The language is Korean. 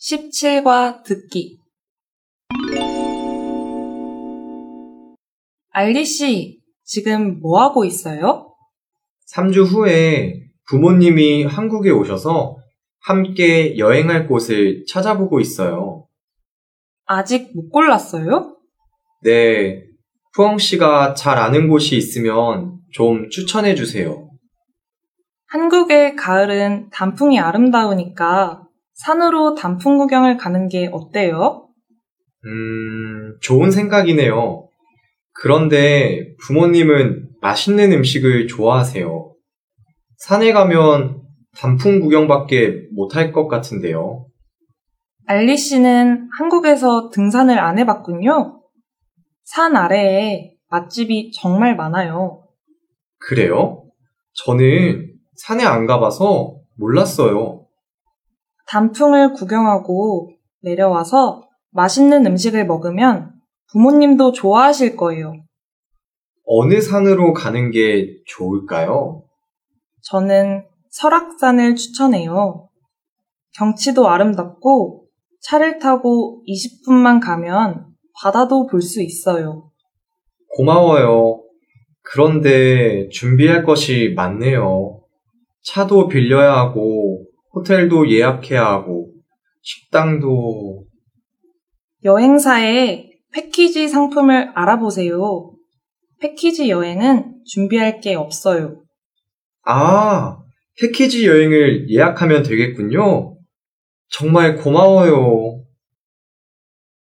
17과 듣기 알리 씨, 지금 뭐 하고 있어요? 3주 후에 부모님이 한국에 오셔서 함께 여행할 곳을 찾아보고 있어요. 아직 못 골랐어요? 네, 푸엉 씨가 잘 아는 곳이 있으면 좀 추천해 주세요. 한국의 가을은 단풍이 아름다우니까 산으로 단풍 구경을 가는 게 어때요? 음, 좋은 생각이네요. 그런데 부모님은 맛있는 음식을 좋아하세요. 산에 가면 단풍 구경밖에 못할 것 같은데요. 알리 씨는 한국에서 등산을 안 해봤군요. 산 아래에 맛집이 정말 많아요. 그래요? 저는 산에 안 가봐서 몰랐어요. 단풍을 구경하고 내려와서 맛있는 음식을 먹으면 부모님도 좋아하실 거예요. 어느 산으로 가는 게 좋을까요? 저는 설악산을 추천해요. 경치도 아름답고 차를 타고 20분만 가면 바다도 볼 수 있어요. 고마워요. 그런데 준비할 것이 많네요. 차도 빌려야 하고, 호텔도 예약해야 하고, 식당도, 여행사에 패키지 상품을 알아보세요. 패키지 여행은 준비할 게 없어요. 아, 패키지 여행을 예약하면 되겠군요. 정말 고마워요.